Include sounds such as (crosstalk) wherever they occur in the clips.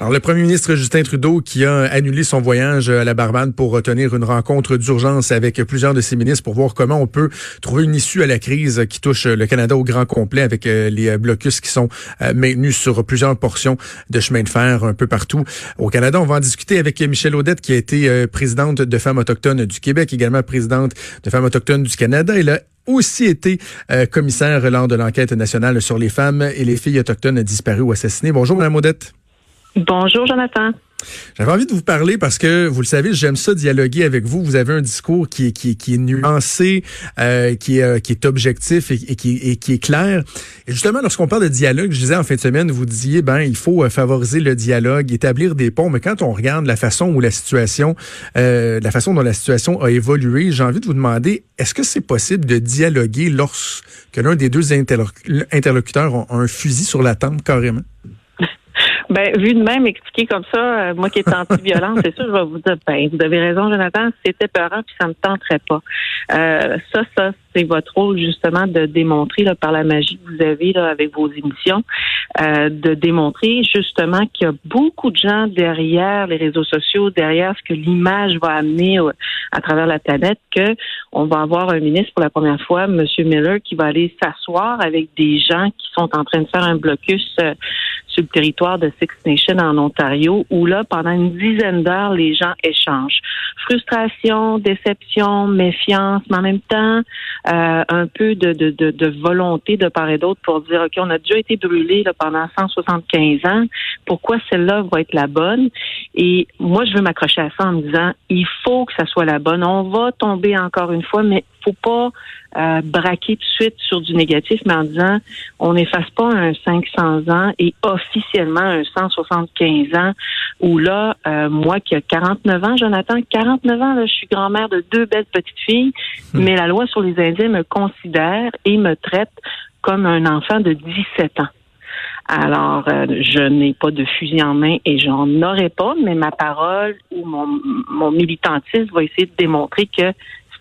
Alors, le premier ministre Justin Trudeau qui a annulé son voyage à la Barbade pour tenir une rencontre d'urgence avec plusieurs de ses ministres pour voir comment on peut trouver une issue à la crise qui touche le Canada au grand complet avec euh, les blocus qui sont euh, maintenus sur plusieurs portions de chemin de fer un peu partout au Canada. On va en discuter avec Michelle Audette qui a été euh, présidente de Femmes autochtones du Québec, également présidente de Femmes autochtones du Canada. Elle a aussi été commissaire lors de l'enquête nationale sur les femmes et les filles autochtones disparues ou assassinées. Bonjour, Mme Audette. Bonjour, Jonathan. J'avais envie de vous parler parce que, vous le savez, j'aime ça dialoguer avec vous. Vous avez un discours qui est, nuancé, euh, qui, est, euh, qui est objectif et, qui, est clair. Et justement, lorsqu'on parle de dialogue, je disais en fin de semaine, vous disiez, ben, il faut euh, favoriser le dialogue, établir des ponts. Mais quand on regarde la façon où la situation, la façon dont la situation a évolué, j'ai envie de vous demander, est-ce que c'est possible de dialoguer lorsque l'un des deux interlocuteurs a un fusil sur la tempe carrément? Ben, vu de même expliquer comme ça, euh, moi qui est anti-violence, (laughs) c'est sûr, je vais vous dire, ben, vous avez raison, Jonathan, c'était peurant, puis ça me tenterait pas. Euh, ça, ça, c'est votre rôle justement de démontrer là, par la magie que vous avez là, avec vos émissions, euh, de démontrer justement qu'il y a beaucoup de gens derrière les réseaux sociaux, derrière ce que l'image va amener à travers la planète, que on va avoir un ministre pour la première fois, M. Miller, qui va aller s'asseoir avec des gens qui sont en train de faire un blocus euh, sur le territoire de Six Nations en Ontario, où là, pendant une dizaine d'heures, les gens échangent. Frustration, déception, méfiance, mais en même temps, euh, un peu de, de, de, de, volonté de part et d'autre pour dire, OK, on a déjà été brûlé pendant 175 ans, pourquoi celle-là va être la bonne? Et moi, je veux m'accrocher à ça en me disant, il faut que ça soit la bonne. On va tomber encore une fois, mais faut pas euh, braquer tout de suite sur du négatif, mais en disant on n'efface pas un 500 ans et officiellement un 175 ans où là, euh, moi qui ai 49 ans, Jonathan, 49 ans, là, je suis grand-mère de deux belles petites filles, hmm. mais la loi sur les Indiens me considère et me traite comme un enfant de 17 ans. Alors, euh, je n'ai pas de fusil en main et j'en aurai pas, mais ma parole ou mon, mon militantisme va essayer de démontrer que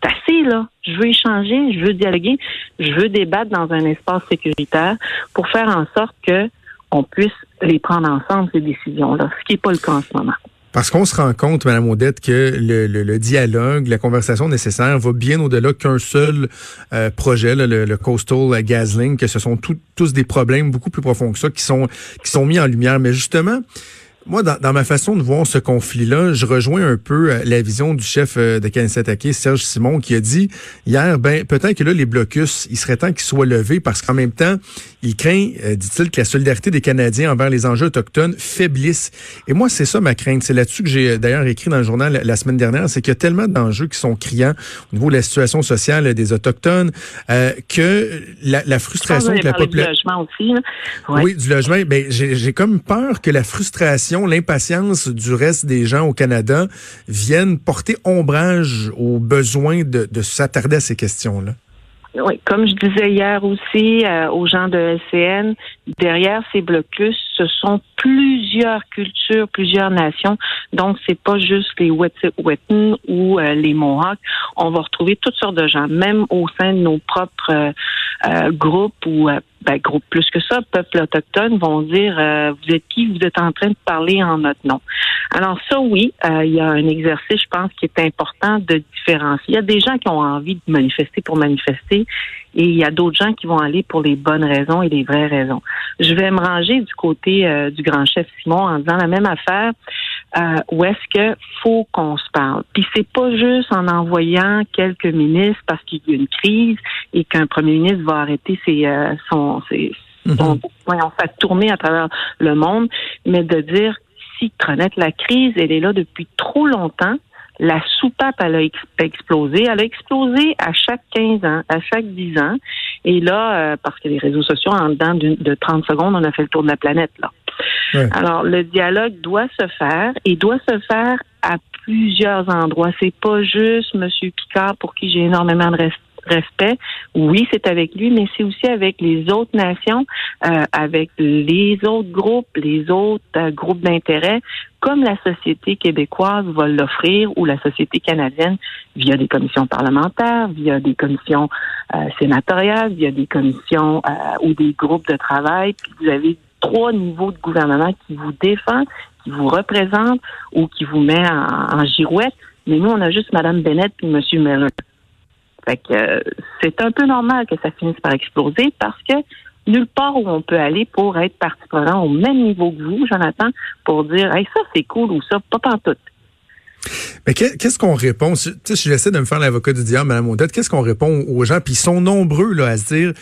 c'est assez, là. Je veux échanger, je veux dialoguer, je veux débattre dans un espace sécuritaire pour faire en sorte que on puisse les prendre ensemble, ces décisions-là, ce qui n'est pas le cas en ce moment. Parce qu'on se rend compte, Mme Audette, que le, dialogue, la conversation nécessaire va bien au-delà qu'un seul euh, projet, le, Coastal Gaslink, que ce sont tous des problèmes beaucoup plus profonds que ça qui sont, qui sont mis en lumière. Mais justement, moi, dans, ma façon de voir ce conflit-là, je rejoins un peu euh, la vision du chef euh, de Kansatake, Serge Simon, qui a dit hier, ben peut-être que là, les blocus, il serait temps qu'ils soient levés parce qu'en même temps, il craint, euh, dit-il, que la solidarité des Canadiens envers les enjeux autochtones faiblisse. Et moi, c'est ça ma crainte. C'est là-dessus que j'ai d'ailleurs écrit dans le journal la, semaine dernière, c'est qu'il y a tellement d'enjeux qui sont criants au niveau de la situation sociale des Autochtones que la, frustration de la population... Du logement aussi. Oui, du logement. Ben, j'ai comme peur que la frustration l'impatience du reste des gens au Canada viennent porter ombrage aux besoins de, s'attarder à ces questions-là. Oui, comme je disais hier aussi euh, aux gens de LCN, derrière ces blocus, ce sont plusieurs cultures, plusieurs nations. Donc, c'est pas juste les Wet'suwet'en ou euh, les Mohawks. On va retrouver toutes sortes de gens, même au sein de nos propres euh, groupes ou ben, plus que ça, peuple autochtone vont dire euh, vous êtes qui, vous êtes en train de parler en notre nom. Alors ça, oui, euh, il y a un exercice, je pense, qui est important de différencier. Il y a des gens qui ont envie de manifester pour manifester et il y a d'autres gens qui vont aller pour les bonnes raisons et les vraies raisons. Je vais me ranger du côté euh, du grand chef Simon en disant la même affaire. Euh, où est-ce que faut qu'on se parle Puis c'est pas juste en envoyant quelques ministres parce qu'il y a une crise et qu'un premier ministre va arrêter ses euh, son ses mm fait tourner à travers le monde, mais de dire si Tronette, la crise, elle est là depuis trop longtemps la soupape, elle a explosé. Elle a explosé à chaque 15 ans, à chaque 10 ans. Et là, euh, parce que les réseaux sociaux, en dedans de 30 secondes, on a fait le tour de la planète. là. Alors, le dialogue doit se faire et doit se faire à plusieurs endroits. C'est pas juste M. Picard pour qui j'ai énormément de respect. Oui, c'est avec lui, mais c'est aussi avec les autres nations, euh, avec les autres groupes, les autres euh, groupes d'intérêt, comme la société québécoise va l'offrir ou la société canadienne via des commissions parlementaires, via des commissions euh, sénatoriales, via des commissions ou des groupes de travail. Puis vous avez trois niveaux de gouvernement qui vous défend, qui vous représente ou qui vous met en, girouette. Mais nous, on a juste Mme Bennett et M. Miller. Fait que euh, c'est un peu normal que ça finisse par exploser parce que nulle part où on peut aller pour être partie au même niveau que vous, Jonathan, pour dire hey, ça c'est cool ou ça, pas tout. Mais qu'est-ce qu'on répond? Tu sais, j'essaie de me faire l'avocat du diable, Mme Odette, qu'est-ce qu'on répond aux gens? Puis ils sont nombreux là, à se dire,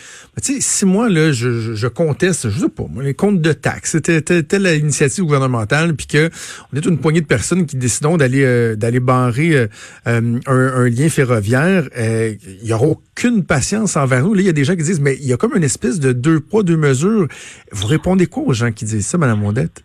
tu sais, si moi, là, je, je, conteste, je sais pas, moi, les comptes de taxes, c'était telle l'initiative gouvernementale, puis que on est une poignée de personnes qui décident d'aller euh, d'aller barrer euh, euh, un, lien ferroviaire, il y aura aucune patience envers nous. Là, il y a des gens qui disent, mais il y a comme une espèce de deux poids, deux mesures. Vous répondez quoi aux gens qui disent ça, Mme Odette?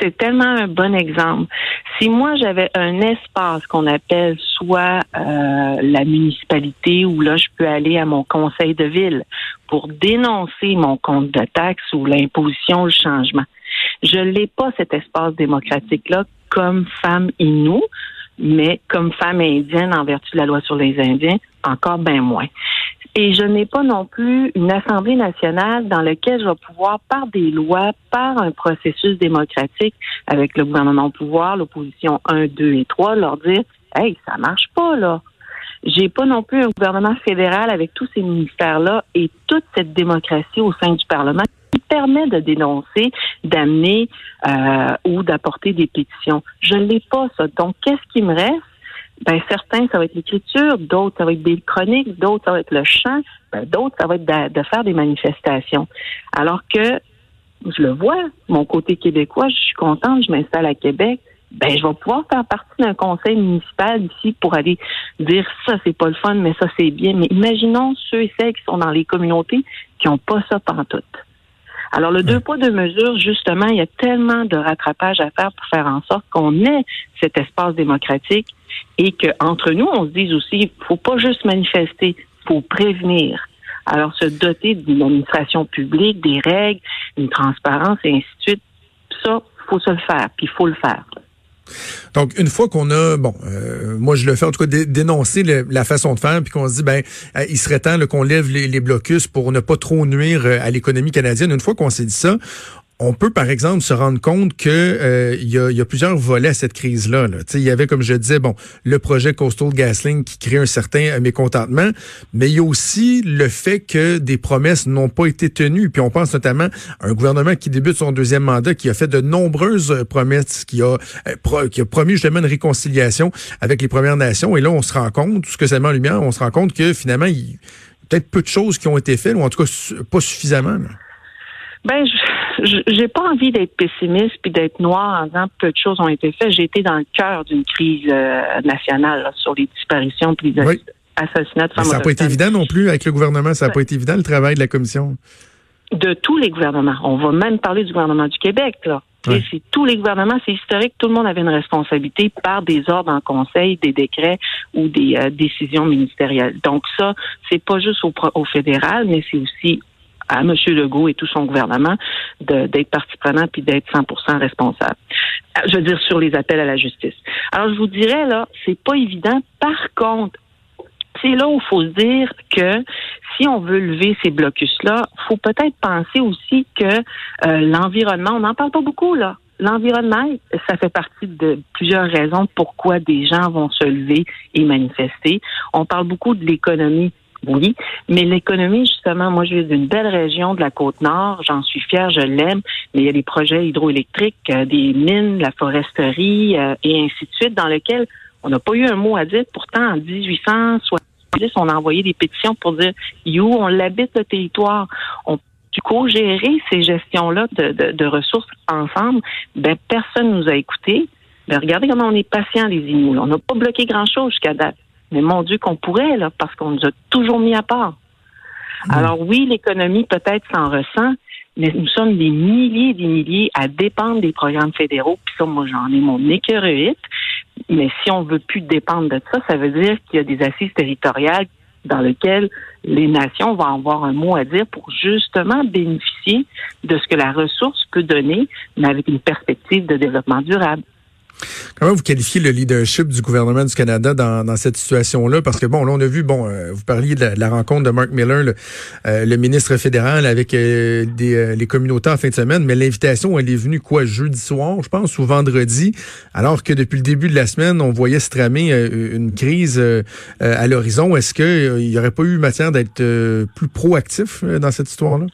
C'est tellement un bon exemple. Si moi j'avais un espace qu'on appelle soit euh, la municipalité où là je peux aller à mon conseil de ville pour dénoncer mon compte de taxe ou l'imposition, le changement. Je l'ai pas cet espace démocratique là comme femme inou, mais comme femme indienne en vertu de la loi sur les Indiens, encore bien moins. Et je n'ai pas non plus une Assemblée nationale dans laquelle je vais pouvoir, par des lois, par un processus démocratique avec le gouvernement au pouvoir, l'opposition 1, 2 et 3, leur dire Hey, ça marche pas, là. J'ai pas non plus un gouvernement fédéral avec tous ces ministères-là et toute cette démocratie au sein du Parlement permet de dénoncer, d'amener euh, ou d'apporter des pétitions. Je ne l'ai pas, ça. Donc, qu'est-ce qui me reste? ben certains, ça va être l'écriture, d'autres, ça va être des chroniques, d'autres, ça va être le chant, ben, d'autres, ça va être de, faire des manifestations. Alors que je le vois, mon côté québécois, je suis contente, je m'installe à Québec, ben je vais pouvoir faire partie d'un conseil municipal ici pour aller dire ça c'est pas le fun, mais ça c'est bien. Mais imaginons ceux et celles qui sont dans les communautés qui n'ont pas ça tout. Alors, le deux poids, deux mesures, justement, il y a tellement de rattrapage à faire pour faire en sorte qu'on ait cet espace démocratique et qu'entre nous, on se dise aussi, faut pas juste manifester, faut prévenir. Alors, se doter d'une administration publique, des règles, une transparence et ainsi de suite, ça, faut se le faire, puis il faut le faire. Donc, une fois qu'on a, bon, euh, moi je le fais en tout cas, dénoncer la façon de faire, puis qu'on se dit, ben, euh, il serait temps qu'on lève les, blocus pour ne pas trop nuire euh, à l'économie canadienne. Une fois qu'on s'est dit ça, on peut, par exemple, se rendre compte que euh, il y, a, plusieurs volets à cette crise-là. Là. Il y avait, comme je disais, bon, le projet Coastal GasLink qui crée un certain euh, mécontentement, mais il y a aussi le fait que des promesses n'ont pas été tenues. Puis on pense notamment à un gouvernement qui débute son deuxième mandat, qui a fait de nombreuses euh, promesses, qui a, qui a promis justement une réconciliation avec les Premières Nations. Et là, on se rend compte, tout ce que ça met en lumière, on se rend compte que finalement, il y a peut-être peu de choses qui ont été faites, ou en tout cas pas suffisamment. Ben, j'ai pas envie d'être pessimiste puis d'être noir en disant peu de choses ont été faites. J'ai été dans le cœur d'une crise euh, nationale sur les disparitions puis les assassinats de femmes. Ça n'a pas été évident non plus avec le gouvernement. Ça n'a pas été évident le travail de la commission. De tous les gouvernements. On va même parler du gouvernement du Québec là. C'est tous les gouvernements, c'est historique. Tout le monde avait une responsabilité par des ordres en conseil, des décrets ou des euh, décisions ministérielles. Donc ça, c'est pas juste au, au fédéral, mais c'est aussi à M. Legault et tout son gouvernement d'être partie prenante puis d'être 100% responsable. Je veux dire sur les appels à la justice. Alors je vous dirais là, c'est pas évident. Par contre, c'est là où il faut se dire que si on veut lever ces blocus-là, faut peut-être penser aussi que euh, l'environnement, on n'en parle pas beaucoup là. L'environnement, ça fait partie de plusieurs raisons pourquoi des gens vont se lever et manifester. On parle beaucoup de l'économie oui. Mais l'économie, justement, moi, je viens d'une belle région de la Côte-Nord. J'en suis fière, je l'aime. Mais il y a des projets hydroélectriques, euh, des mines, la foresterie euh, et ainsi de suite, dans lesquels on n'a pas eu un mot à dire. Pourtant, en 1870, on a envoyé des pétitions pour dire, you, on l'habite, le territoire. On du co-gérer ces gestions-là de, ressources ensemble, ben personne nous a écoutés. Ben, regardez comment on est patient, les Inuits. On n'a pas bloqué grand-chose jusqu'à date. Mais mon Dieu qu'on pourrait, là, parce qu'on nous a toujours mis à part. Hmm. Alors oui, l'économie peut-être s'en ressent, mais nous sommes des milliers et des milliers à dépendre des programmes fédéraux. Puis ça, moi, j'en ai mon écœurite. Mais si on veut plus dépendre de ça, ça veut dire qu'il y a des assises territoriales dans lesquelles les nations vont avoir un mot à dire pour justement bénéficier de ce que la ressource peut donner, mais avec une perspective de développement durable. Comment vous qualifiez le leadership du gouvernement du Canada dans, dans cette situation-là? Parce que bon, là, on a vu, bon, euh, vous parliez de la, rencontre de Mark Miller, le, euh, le ministre fédéral, avec euh, des, les communautés en fin de semaine, mais l'invitation, elle est venue quoi, jeudi soir, je pense, ou vendredi, alors que depuis le début de la semaine, on voyait se tramer une crise à l'horizon. Est-ce qu'il n'y aurait pas eu matière d'être plus proactif dans cette histoire-là?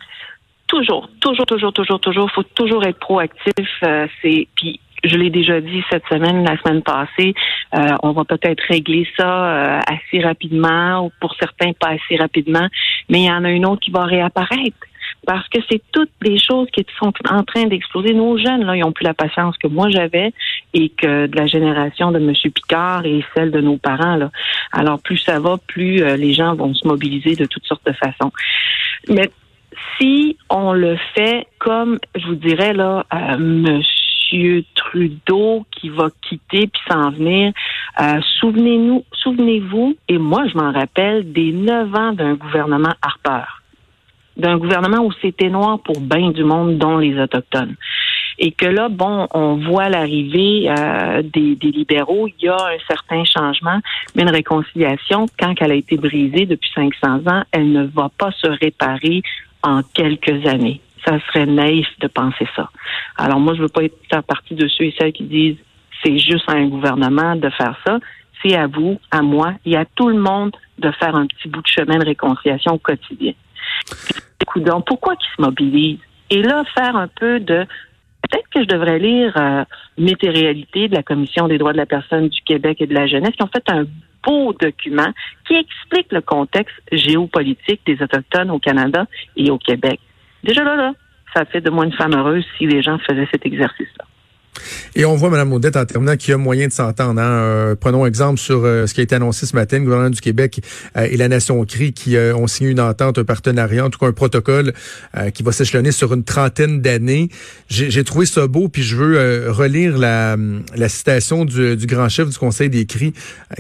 Toujours, toujours, toujours, toujours, toujours. faut toujours être proactif. c'est puis je l'ai déjà dit cette semaine, la semaine passée, euh, on va peut-être régler ça euh, assez rapidement ou pour certains pas assez rapidement, mais il y en a une autre qui va réapparaître. Parce que c'est toutes des choses qui sont en train d'exploser. Nos jeunes, là, ils ont plus la patience que moi j'avais et que de la génération de M. Picard et celle de nos parents. Là. Alors, plus ça va, plus euh, les gens vont se mobiliser de toutes sortes de façons. Mais si on le fait comme, je vous dirais, là, euh, monsieur Trudeau qui va quitter puis s'en venir. Euh, souvenez-nous, souvenez-vous, et moi je m'en rappelle des neuf ans d'un gouvernement Harper, d'un gouvernement où c'était noir pour bien du monde, dont les autochtones. Et que là, bon, on voit l'arrivée euh, des, des, libéraux, il y a un certain changement, mais une réconciliation, quand elle a été brisée depuis 500 ans, elle ne va pas se réparer en quelques années ça serait naïf de penser ça. Alors moi, je veux pas être à partie de ceux et celles qui disent c'est juste à un gouvernement de faire ça. C'est à vous, à moi et à tout le monde de faire un petit bout de chemin de réconciliation au quotidien. Donc, pourquoi qu'ils se mobilisent? Et là, faire un peu de peut-être que je devrais lire euh, de la Commission des droits de la personne du Québec et de la jeunesse qui ont fait un beau document qui explique le contexte géopolitique des Autochtones au Canada et au Québec. Déjà là, là, ça fait de moi une femme heureuse si les gens faisaient cet exercice-là. Et on voit, Mme Audette, en terminant, qu'il y a moyen de s'entendre. Hein. Euh, prenons exemple sur euh, ce qui a été annoncé ce matin. Le gouvernement du Québec euh, et la Nation CRI qui ont signé une entente, un partenariat, en tout cas un protocole qui va s'échelonner sur une trentaine d'années. J'ai trouvé ça beau, puis je veux relire la, citation du, du, grand chef du Conseil des CRI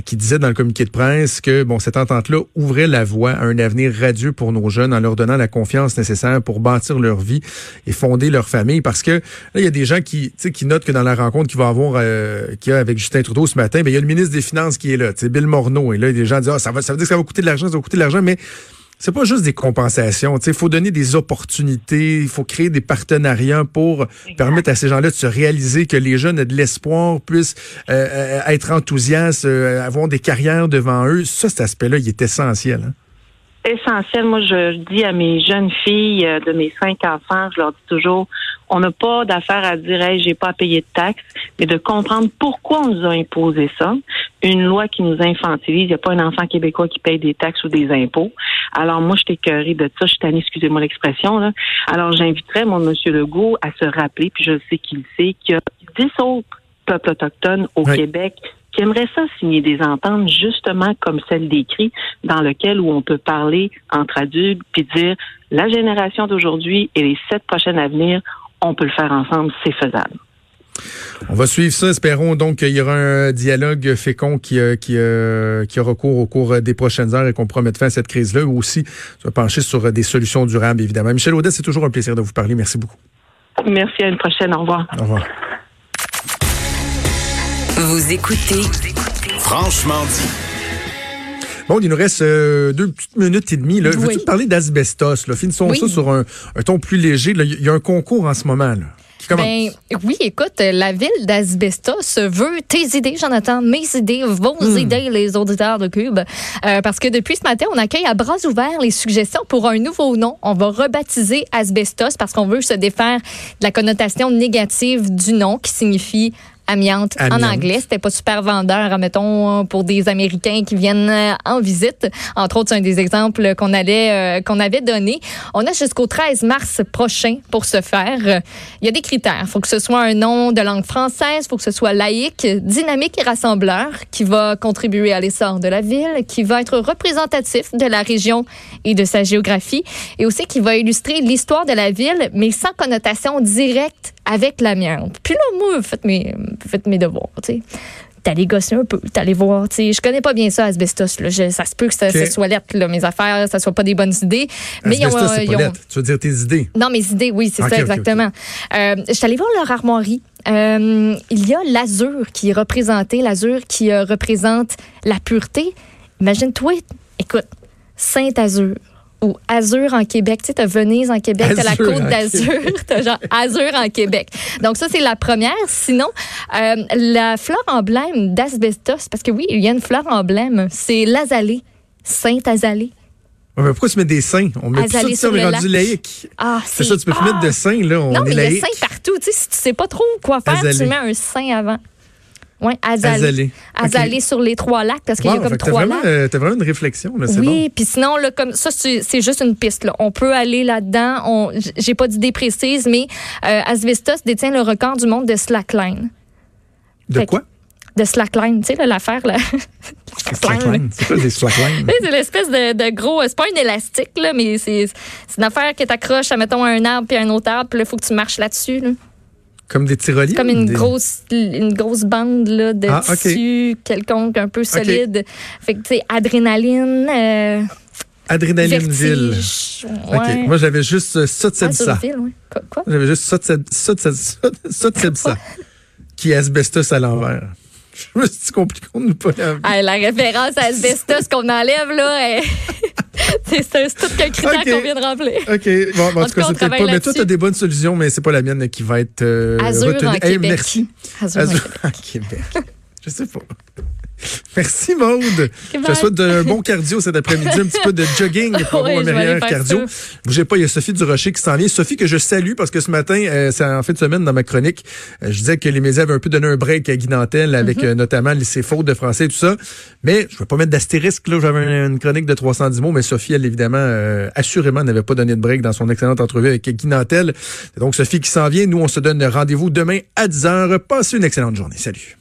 qui disait dans le communiqué de presse que bon cette entente-là ouvrait la voie à un avenir radieux pour nos jeunes en leur donnant la confiance nécessaire pour bâtir leur vie et fonder leur famille. Parce que là, il y a des gens qui, qui notent que dans la rencontre qu'il va avoir euh, qu'il y a avec Justin Trudeau ce matin, ben, il y a le ministre des Finances qui est là, Bill Morneau. Et là, des gens disent ah, ça, va, ça veut dire que ça va coûter de l'argent, ça va coûter de l'argent, mais c'est pas juste des compensations. Il faut donner des opportunités, il faut créer des partenariats pour permettre à ces gens-là de se réaliser que les jeunes aient de l'espoir, puissent euh, euh, être enthousiastes, avoir des carrières devant eux. Ça, cet aspect-là, il est essentiel. Hein? essentiel. Moi, je dis à mes jeunes filles de mes cinq enfants, je leur dis toujours, on n'a pas d'affaire à dire, hey, j'ai pas à payer de taxes, mais de comprendre pourquoi on nous a imposé ça. Une loi qui nous infantilise. Il n'y a pas un enfant québécois qui paye des taxes ou des impôts. Alors, moi, je t'écœurie de ça. Je suis excusez-moi l'expression, là. Alors, j'inviterais mon monsieur Legault à se rappeler, puis je sais qu'il sait, qu'il y a dix autres peuples autochtones au Québec qui aimerait ça signer des ententes justement comme celle décrite, dans lequel où on peut parler entre adultes puis dire la génération d'aujourd'hui et les sept prochaines à venir, on peut le faire ensemble, c'est faisable. On va suivre ça. Espérons donc qu'il y aura un dialogue fécond qui, euh, qui, euh, qui aura cours au cours des prochaines heures et qu'on pourra mettre fin à cette crise-là ou aussi se pencher sur des solutions durables, évidemment. Michel Audet, c'est toujours un plaisir de vous parler. Merci beaucoup. Merci. À une prochaine. Au revoir. Au revoir. Vous écoutez Franchement dit. Bon, il nous reste euh, deux petites minutes et demie. Veux-tu parler d'asbestos? Finissons ça sur un, ton plus léger. Il y a un concours en ce moment. Là. Ben, oui, écoute, la ville d'Asbestos veut tes idées, Jonathan, mes idées, vos hmm. idées, les auditeurs de Cube. Euh, parce que depuis ce matin, on accueille à bras ouverts les suggestions pour un nouveau nom. On va rebaptiser Asbestos parce qu'on veut se défaire de la connotation négative du nom qui signifie amiante, en anglais. C'était pas super vendeur, mettons, pour des Américains qui viennent euh, en visite. Entre autres, c'est un des exemples qu'on allait, euh, qu'on avait donné. On a jusqu'au 13 mars prochain pour se faire. Il y a des critères. Il faut que ce soit un nom de langue française, il faut que ce soit laïque, dynamique et rassembleur, qui va contribuer à l'essor de la ville, qui va être représentatif de la région et de sa géographie, et aussi qui va illustrer l'histoire de la ville, mais sans connotation directe avec l'amiante. Puis là, moi, faites mes, faites mes devoirs. d'aller gosser un peu, d'aller voir. Tu sais, je connais pas bien ça, asbestos. Là. Je- ça se peut que ça, soit lettre, là, mes affaires, ça soit pas des bonnes idées. Mais ils ont, ils lettre. Tu veux dire tes idées? non, mes idées, oui, c'est ça, exactement. Euh, je suis allée voir leur armoirie. Euh, il y a l'azur qui est représenté, l'azur qui euh, représente la pureté. Imagine-toi, écoute, Saint-Azur ou Azur en Québec. Tu sais, t'as Venise en Québec, t'as la côte d'Azur, (laughs) t'as genre Azur en Québec. Donc ça, c'est la première. Sinon, euh, la fleur emblème d'asbestos, parce que oui, il y a une fleur emblème, c'est l'azalée, Saint-Azalée. Ouais, mais pourquoi tu mets des seins? On met plus ça, Azalée sais, on sur est rendu laïque. Ah, C'est ça, tu peux plus ah! mettre de seins, là. On Non, est mais il y a partout. Tu sais, si tu sais pas trop quoi faire, Azalée. tu mets un sein avant. Oui, azalée. Azalée. Sur les trois lacs, parce qu'il y a comme trois vraiment, lacs. euh, t'as vraiment une réflexion, là, c'est Oui, puis sinon, là, comme ça, c'est juste une piste. Là. On peut aller là-dedans. On- J'ai pas d'idée précise, mais euh, Asbestos détient le record du monde de slackline. De quoi? De slackline, tu sais, l'affaire, là. (laughs) Slackline. C'est quoi des slacklines? Tu sais, C'est l'espèce de, de gros. C'est pas un élastique, là, mais c'est une affaire que t'accroches à, mettons, un arbre puis à un autre arbre, puis là, il faut que tu marches là-dessus. Là. Comme des tyroliennes? comme une des- grosse une grosse bande là, de Ah, tissu quelconque un peu solide. Fait que tu sais adrénaline euh, Adrénalineville. Ouais. Moi, j'avais juste euh, ça de Ah, ouais. Quoi, quoi? J'avais juste ça qui est asbestos à l'envers. (laughs) Je me suis dit compliqué de nous pas la vie. Ah, la référence à asbestos qu'on enlève là, elle- (laughs) c'est c'est tout qu'un critère Ok. qu'on vient de remplir. OK. Bon, bon, en, tout cas, c'est pas. Mais toi, tu as des bonnes solutions, mais c'est pas la mienne qui va être euh, Azur retenue. en Hey, Québec. merci. Azur en Azur en Québec. (laughs) Je sais pas. (laughs) Merci Maude. Je te souhaite un bon cardio cet après-midi, un petit peu de jogging (laughs) pour Ouais, avoir un cardio. Bougez pas, il y a Sophie Durocher qui s'en vient. Sophie que je salue parce que ce matin, euh, c'est en fin de semaine dans ma chronique, euh, je disais que les médias avaient un peu donné un break à Guy Nantel avec Mm-hmm. euh, notamment les fautes de français et tout ça. Mais je ne vais pas mettre d'astérisque là, j'avais une, chronique de 310 mots, mais Sophie, elle évidemment, assurément n'avait pas donné de break dans son excellente entrevue avec Guy Nantel. C'est donc Sophie qui s'en vient. Nous, on se donne rendez-vous demain à 10h. Passez une excellente journée. Salut.